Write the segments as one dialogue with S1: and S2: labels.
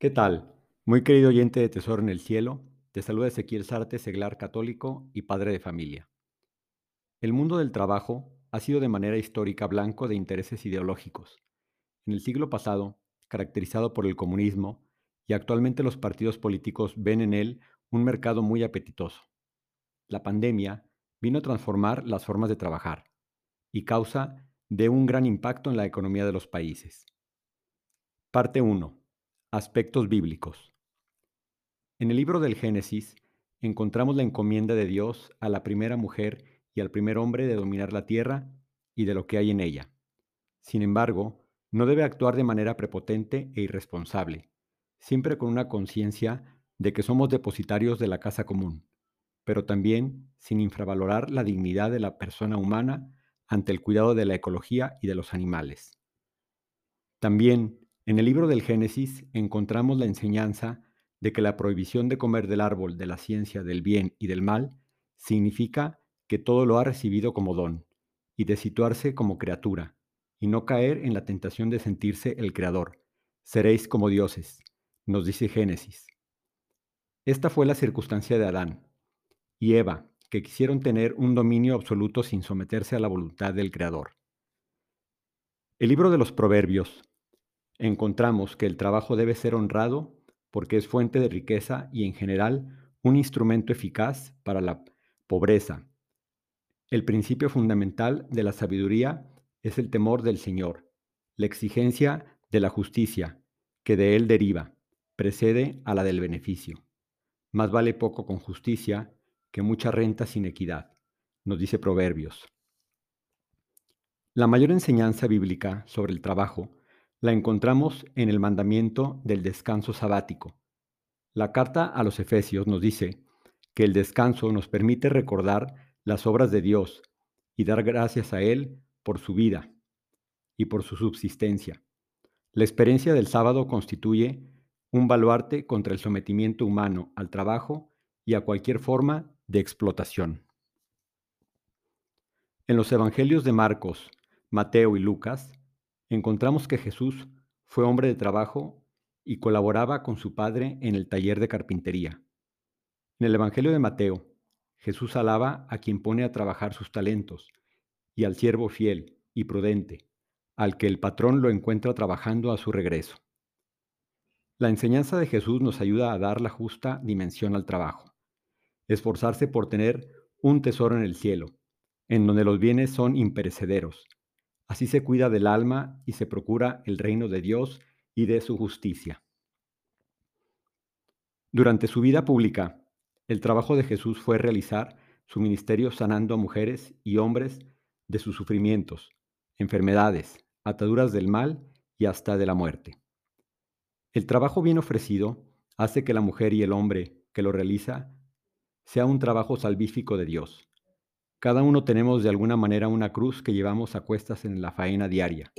S1: ¿Qué tal? Muy querido oyente de Tesoro en el Cielo, te saluda Ezequiel Sarte, seglar católico y padre de familia. El mundo del trabajo ha sido de manera histórica blanco de intereses ideológicos. En el siglo pasado, caracterizado por el comunismo, y actualmente los partidos políticos ven en él un mercado muy apetitoso. La pandemia vino a transformar las formas de trabajar y causa de un gran impacto en la economía de los países. Parte 1 Aspectos bíblicos. En el libro del Génesis encontramos la encomienda de Dios a la primera mujer y al primer hombre de dominar la tierra y de lo que hay en ella. Sin embargo, no debe actuar de manera prepotente e irresponsable, siempre con una conciencia de que somos depositarios de la casa común, pero también sin infravalorar la dignidad de la persona humana ante el cuidado de la ecología y de los animales. También en el libro del Génesis encontramos la enseñanza de que la prohibición de comer del árbol de la ciencia del bien y del mal significa que todo lo ha recibido como don y de situarse como criatura y no caer en la tentación de sentirse el creador. Seréis como dioses, nos dice Génesis. Esta fue la circunstancia de Adán y Eva, que quisieron tener un dominio absoluto sin someterse a la voluntad del Creador. El libro de los Proverbios encontramos que el trabajo debe ser honrado porque es fuente de riqueza y en general un instrumento eficaz para la pobreza. El principio fundamental de la sabiduría es el temor del Señor, la exigencia de la justicia, que de él deriva, precede a la del beneficio. Más vale poco con justicia que mucha renta sin equidad, nos dice Proverbios. La mayor enseñanza bíblica sobre el trabajo la encontramos en el mandamiento del descanso sabático. La carta a los Efesios nos dice que el descanso nos permite recordar las obras de Dios y dar gracias a Él por su vida y por su subsistencia. La experiencia del sábado constituye un baluarte contra el sometimiento humano al trabajo y a cualquier forma de explotación. En los Evangelios de Marcos, Mateo y Lucas, encontramos que Jesús fue hombre de trabajo y colaboraba con su padre en el taller de carpintería. En el Evangelio de Mateo, Jesús alaba a quien pone a trabajar sus talentos y al siervo fiel y prudente, al que el patrón lo encuentra trabajando a su regreso. La enseñanza de Jesús nos ayuda a dar la justa dimensión al trabajo, esforzarse por tener un tesoro en el cielo, en donde los bienes son imperecederos Así se cuida del alma y se procura el reino de Dios y de su justicia. Durante su vida pública, el trabajo de Jesús fue realizar su ministerio sanando a mujeres y hombres de sus sufrimientos, enfermedades, ataduras del mal y hasta de la muerte. El trabajo bien ofrecido hace que la mujer y el hombre que lo realiza sea un trabajo salvífico de Dios, cada uno tenemos de alguna manera una cruz que llevamos a cuestas en la faena diaria.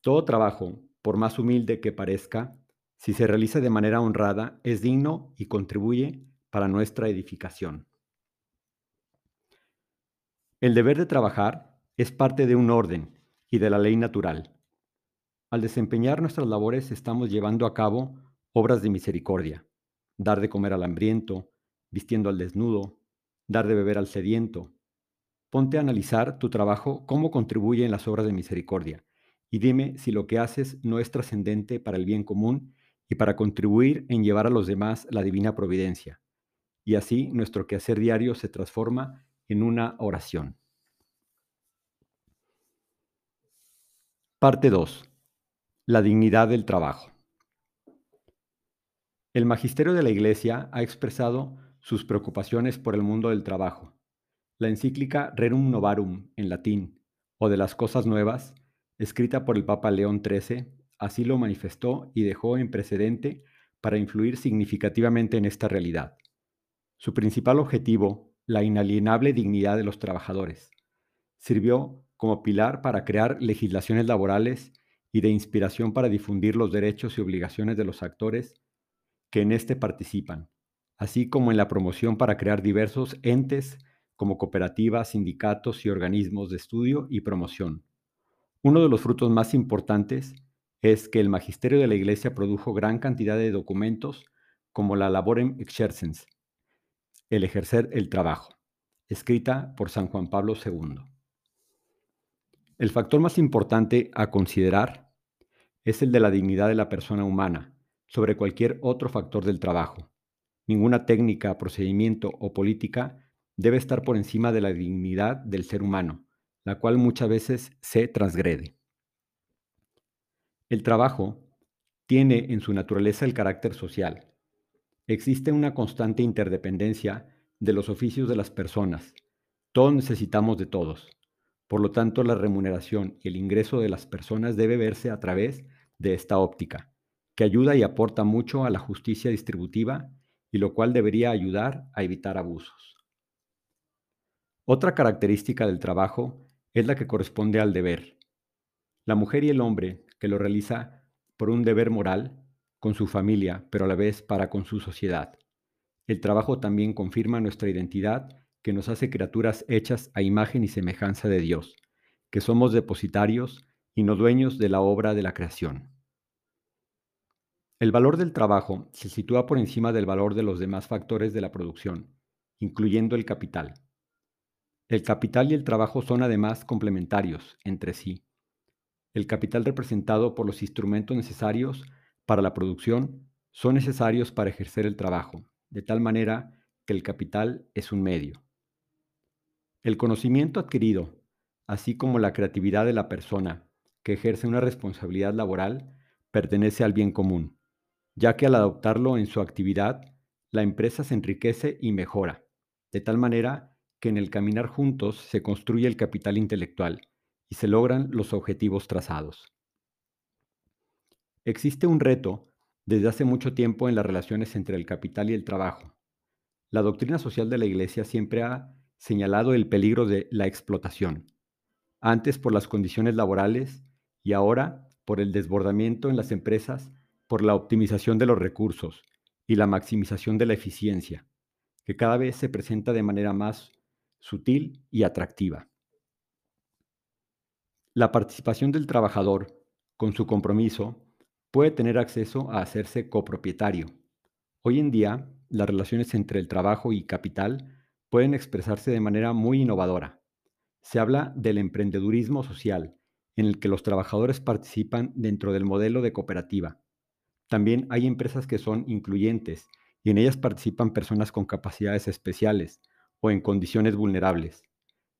S1: Todo trabajo, por más humilde que parezca, si se realiza de manera honrada, es digno y contribuye para nuestra edificación. El deber de trabajar es parte de un orden y de la ley natural. Al desempeñar nuestras labores estamos llevando a cabo obras de misericordia, dar de comer al hambriento, vistiendo al desnudo, dar de beber al sediento. Ponte a analizar tu trabajo, cómo contribuye en las obras de misericordia, y dime si lo que haces no es trascendente para el bien común y para contribuir en llevar a los demás la divina providencia. Y así nuestro quehacer diario se transforma en una oración. Parte 2. La dignidad del trabajo. El magisterio de la Iglesia ha expresado sus preocupaciones por el mundo del trabajo. La encíclica Rerum Novarum, en latín, o de las cosas nuevas, escrita por el Papa León XIII, así lo manifestó y dejó en precedente para influir significativamente en esta realidad. Su principal objetivo, la inalienable dignidad de los trabajadores, sirvió como pilar para crear legislaciones laborales y de inspiración para difundir los derechos y obligaciones de los actores que en éste participan, así como en la promoción para crear diversos entes como cooperativas, sindicatos y organismos de estudio y promoción. Uno de los frutos más importantes es que el magisterio de la Iglesia produjo gran cantidad de documentos como la Laborem Exercens, el ejercer el trabajo, escrita por San Juan Pablo II. El factor más importante a considerar es el de la dignidad de la persona humana sobre cualquier otro factor del trabajo. Ninguna técnica, procedimiento o política debe estar por encima de la dignidad del ser humano, la cual muchas veces se transgrede. El trabajo tiene en su naturaleza el carácter social. Existe una constante interdependencia de los oficios de las personas. Todos necesitamos de todos. Por lo tanto, la remuneración y el ingreso de las personas debe verse a través de esta óptica, que ayuda y aporta mucho a la justicia distributiva y lo cual debería ayudar a evitar abusos. Otra característica del trabajo es la que corresponde al deber. La mujer y el hombre que lo realiza por un deber moral con su familia, pero a la vez para con su sociedad. El trabajo también confirma nuestra identidad que nos hace criaturas hechas a imagen y semejanza de Dios, que somos depositarios y no dueños de la obra de la creación. El valor del trabajo se sitúa por encima del valor de los demás factores de la producción, incluyendo el capital. El capital y el trabajo son además complementarios entre sí. El capital representado por los instrumentos necesarios para la producción son necesarios para ejercer el trabajo, de tal manera que el capital es un medio. El conocimiento adquirido, así como la creatividad de la persona que ejerce una responsabilidad laboral, pertenece al bien común ya que al adoptarlo en su actividad, la empresa se enriquece y mejora, de tal manera que en el caminar juntos se construye el capital intelectual y se logran los objetivos trazados. Existe un reto desde hace mucho tiempo en las relaciones entre el capital y el trabajo. La doctrina social de la Iglesia siempre ha señalado el peligro de la explotación, antes por las condiciones laborales y ahora por el desbordamiento en las empresas por la optimización de los recursos y la maximización de la eficiencia, que cada vez se presenta de manera más sutil y atractiva. La participación del trabajador, con su compromiso, puede tener acceso a hacerse copropietario. Hoy en día, las relaciones entre el trabajo y capital pueden expresarse de manera muy innovadora. Se habla del emprendedurismo social, en el que los trabajadores participan dentro del modelo de cooperativa, también hay empresas que son incluyentes y en ellas participan personas con capacidades especiales o en condiciones vulnerables.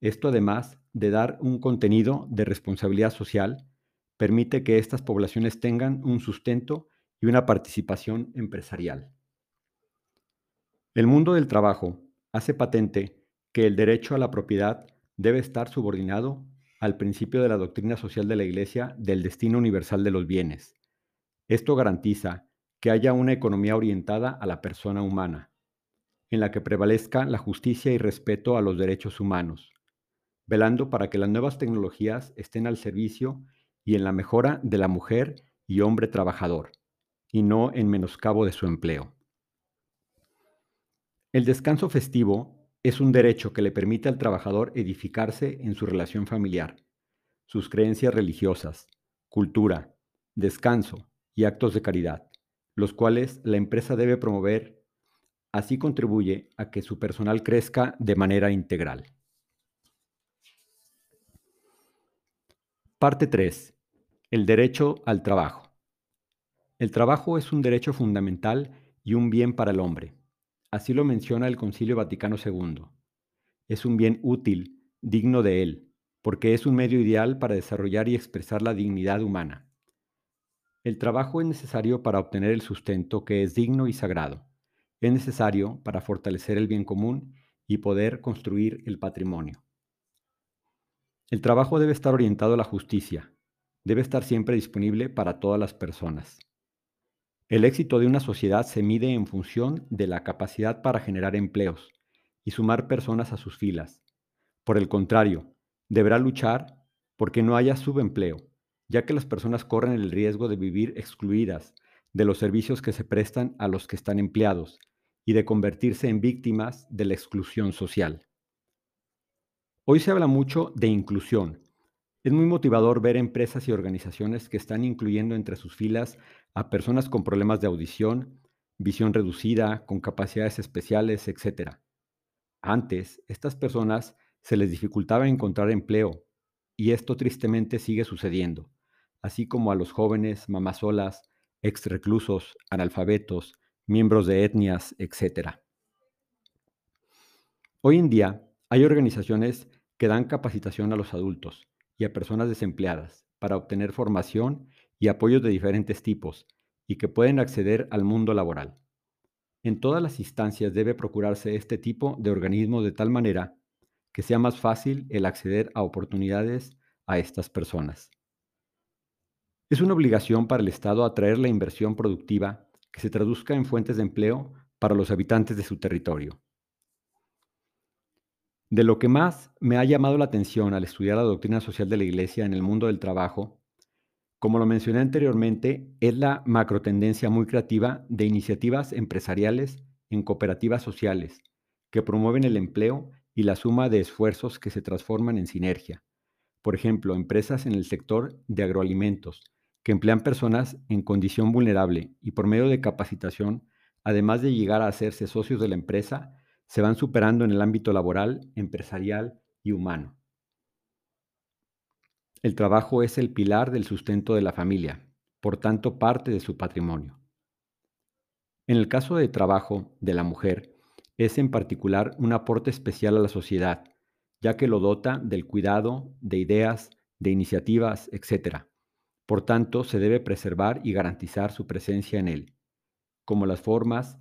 S1: Esto además de dar un contenido de responsabilidad social, permite que estas poblaciones tengan un sustento y una participación empresarial. El mundo del trabajo hace patente que el derecho a la propiedad debe estar subordinado al principio de la doctrina social de la Iglesia del destino universal de los bienes, esto garantiza que haya una economía orientada a la persona humana, en la que prevalezca la justicia y respeto a los derechos humanos, velando para que las nuevas tecnologías estén al servicio y en la mejora de la mujer y hombre trabajador, y no en menoscabo de su empleo. El descanso festivo es un derecho que le permite al trabajador edificarse en su relación familiar, sus creencias religiosas, cultura, descanso, y actos de caridad, los cuales la empresa debe promover, así contribuye a que su personal crezca de manera integral. Parte 3. El derecho al trabajo. El trabajo es un derecho fundamental y un bien para el hombre. Así lo menciona el Concilio Vaticano II. Es un bien útil, digno de él, porque es un medio ideal para desarrollar y expresar la dignidad humana. El trabajo es necesario para obtener el sustento que es digno y sagrado. Es necesario para fortalecer el bien común y poder construir el patrimonio. El trabajo debe estar orientado a la justicia. Debe estar siempre disponible para todas las personas. El éxito de una sociedad se mide en función de la capacidad para generar empleos y sumar personas a sus filas. Por el contrario, deberá luchar porque no haya subempleo ya que las personas corren el riesgo de vivir excluidas de los servicios que se prestan a los que están empleados y de convertirse en víctimas de la exclusión social. Hoy se habla mucho de inclusión. Es muy motivador ver empresas y organizaciones que están incluyendo entre sus filas a personas con problemas de audición, visión reducida, con capacidades especiales, etc. Antes, estas personas se les dificultaba encontrar empleo y esto tristemente sigue sucediendo, así como a los jóvenes, mamás solas, ex reclusos, analfabetos, miembros de etnias, etc. Hoy en día hay organizaciones que dan capacitación a los adultos y a personas desempleadas para obtener formación y apoyos de diferentes tipos y que pueden acceder al mundo laboral. En todas las instancias debe procurarse este tipo de organismo de tal manera que sea más fácil el acceder a oportunidades a estas personas. Es una obligación para el Estado atraer la inversión productiva que se traduzca en fuentes de empleo para los habitantes de su territorio. De lo que más me ha llamado la atención al estudiar la doctrina social de la Iglesia en el mundo del trabajo, como lo mencioné anteriormente, es la macrotendencia muy creativa de iniciativas empresariales en cooperativas sociales que promueven el empleo y la suma de esfuerzos que se transforman en sinergia. Por ejemplo, empresas en el sector de agroalimentos que emplean personas en condición vulnerable y por medio de capacitación, además de llegar a hacerse socios de la empresa, se van superando en el ámbito laboral, empresarial y humano. El trabajo es el pilar del sustento de la familia, por tanto parte de su patrimonio. En el caso de trabajo de la mujer, es en particular un aporte especial a la sociedad, ya que lo dota del cuidado, de ideas, de iniciativas, etc. Por tanto, se debe preservar y garantizar su presencia en él, como las formas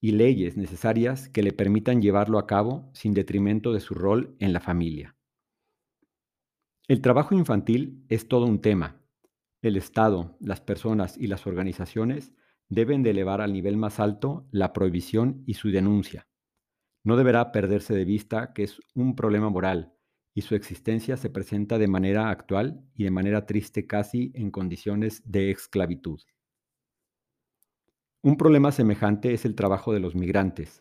S1: y leyes necesarias que le permitan llevarlo a cabo sin detrimento de su rol en la familia. El trabajo infantil es todo un tema. El Estado, las personas y las organizaciones deben de elevar al nivel más alto la prohibición y su denuncia. No deberá perderse de vista que es un problema moral y su existencia se presenta de manera actual y de manera triste casi en condiciones de esclavitud. Un problema semejante es el trabajo de los migrantes,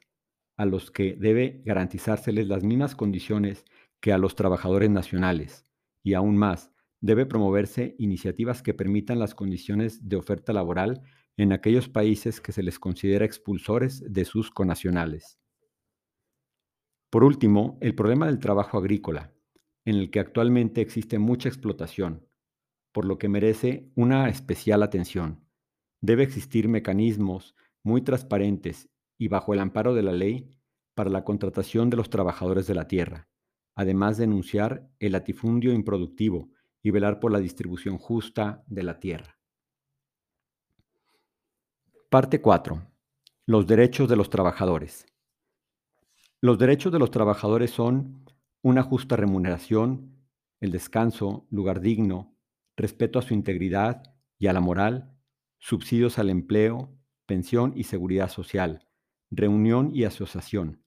S1: a los que debe garantizárseles las mismas condiciones que a los trabajadores nacionales y aún más, debe promoverse iniciativas que permitan las condiciones de oferta laboral en aquellos países que se les considera expulsores de sus conacionales. Por último, el problema del trabajo agrícola, en el que actualmente existe mucha explotación, por lo que merece una especial atención. Debe existir mecanismos muy transparentes y bajo el amparo de la ley para la contratación de los trabajadores de la tierra, además de denunciar el latifundio improductivo y velar por la distribución justa de la tierra. Parte 4. Los derechos de los trabajadores. Los derechos de los trabajadores son una justa remuneración, el descanso, lugar digno, respeto a su integridad y a la moral, subsidios al empleo, pensión y seguridad social, reunión y asociación,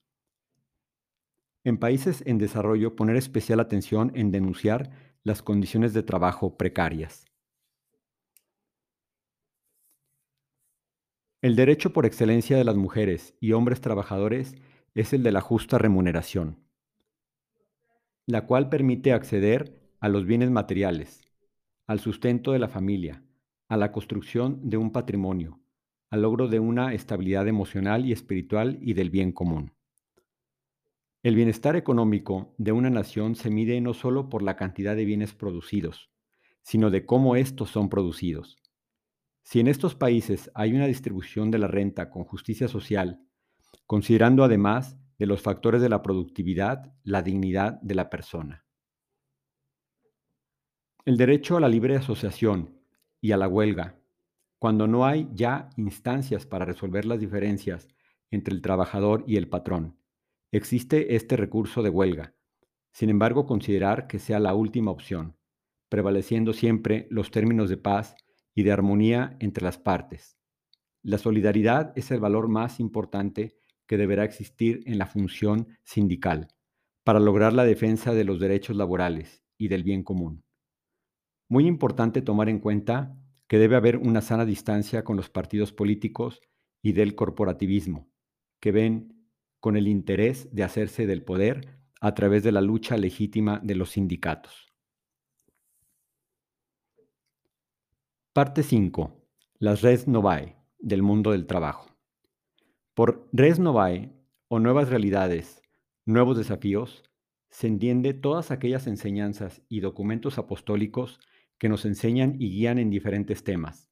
S1: en países en desarrollo, poner especial atención en denunciar las condiciones de trabajo precarias. El derecho por excelencia de las mujeres y hombres trabajadores es el de la justa remuneración, la cual permite acceder a los bienes materiales, al sustento de la familia, a la construcción de un patrimonio, al logro de una estabilidad emocional y espiritual y del bien común. El bienestar económico de una nación se mide no solo por la cantidad de bienes producidos, sino de cómo estos son producidos. Si en estos países hay una distribución de la renta con justicia social, considerando además de los factores de la productividad, la dignidad de la persona. El derecho a la libre asociación y a la huelga, cuando no hay ya instancias para resolver las diferencias entre el trabajador y el patrón, Existe este recurso de huelga. Sin embargo, considerar que sea la última opción, prevaleciendo siempre los términos de paz y de armonía entre las partes. La solidaridad es el valor más importante que deberá existir en la función sindical para lograr la defensa de los derechos laborales y del bien común. Muy importante tomar en cuenta que debe haber una sana distancia con los partidos políticos y del corporativismo, que ven con el interés de hacerse del poder a través de la lucha legítima de los sindicatos. Parte 5. Las Res Novae del mundo del trabajo. Por Res Novae o nuevas realidades, nuevos desafíos, se entiende todas aquellas enseñanzas y documentos apostólicos que nos enseñan y guían en diferentes temas.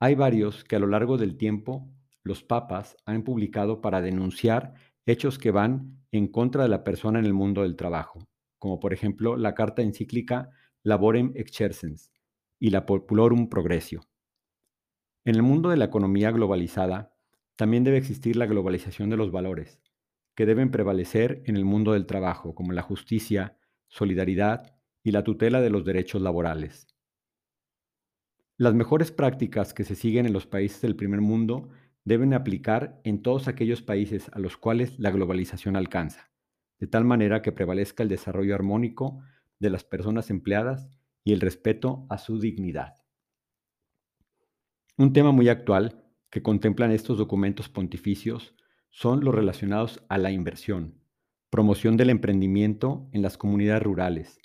S1: Hay varios que a lo largo del tiempo los papas han publicado para denunciar hechos que van en contra de la persona en el mundo del trabajo, como por ejemplo la carta encíclica Laborem Exercens y la Populorum Progressio. En el mundo de la economía globalizada, también debe existir la globalización de los valores, que deben prevalecer en el mundo del trabajo, como la justicia, solidaridad y la tutela de los derechos laborales. Las mejores prácticas que se siguen en los países del primer mundo deben aplicar en todos aquellos países a los cuales la globalización alcanza, de tal manera que prevalezca el desarrollo armónico de las personas empleadas y el respeto a su dignidad. Un tema muy actual que contemplan estos documentos pontificios son los relacionados a la inversión, promoción del emprendimiento en las comunidades rurales,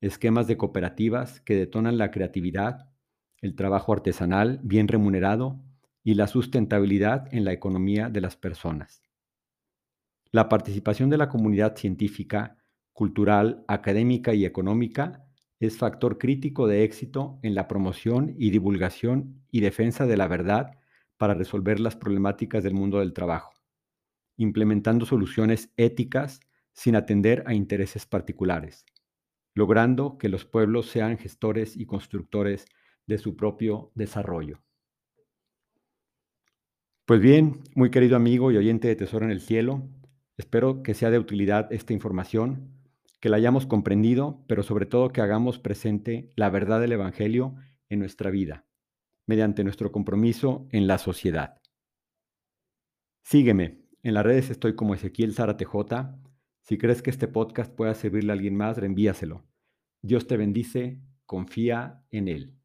S1: esquemas de cooperativas que detonan la creatividad, el trabajo artesanal bien remunerado y la sustentabilidad en la economía de las personas. La participación de la comunidad científica, cultural, académica y económica es factor crítico de éxito en la promoción y divulgación y defensa de la verdad para resolver las problemáticas del mundo del trabajo, implementando soluciones éticas sin atender a intereses particulares, logrando que los pueblos sean gestores y constructores de su propio desarrollo. Pues bien, muy querido amigo y oyente de Tesoro en el Cielo, espero que sea de utilidad esta información que la hayamos comprendido, pero sobre todo que hagamos presente la verdad del Evangelio en nuestra vida, mediante nuestro compromiso en la sociedad. Sígueme, en las redes estoy como Ezequiel Zárate J. Si crees que este podcast pueda servirle a alguien más, reenvíaselo. Dios te bendice, confía en él.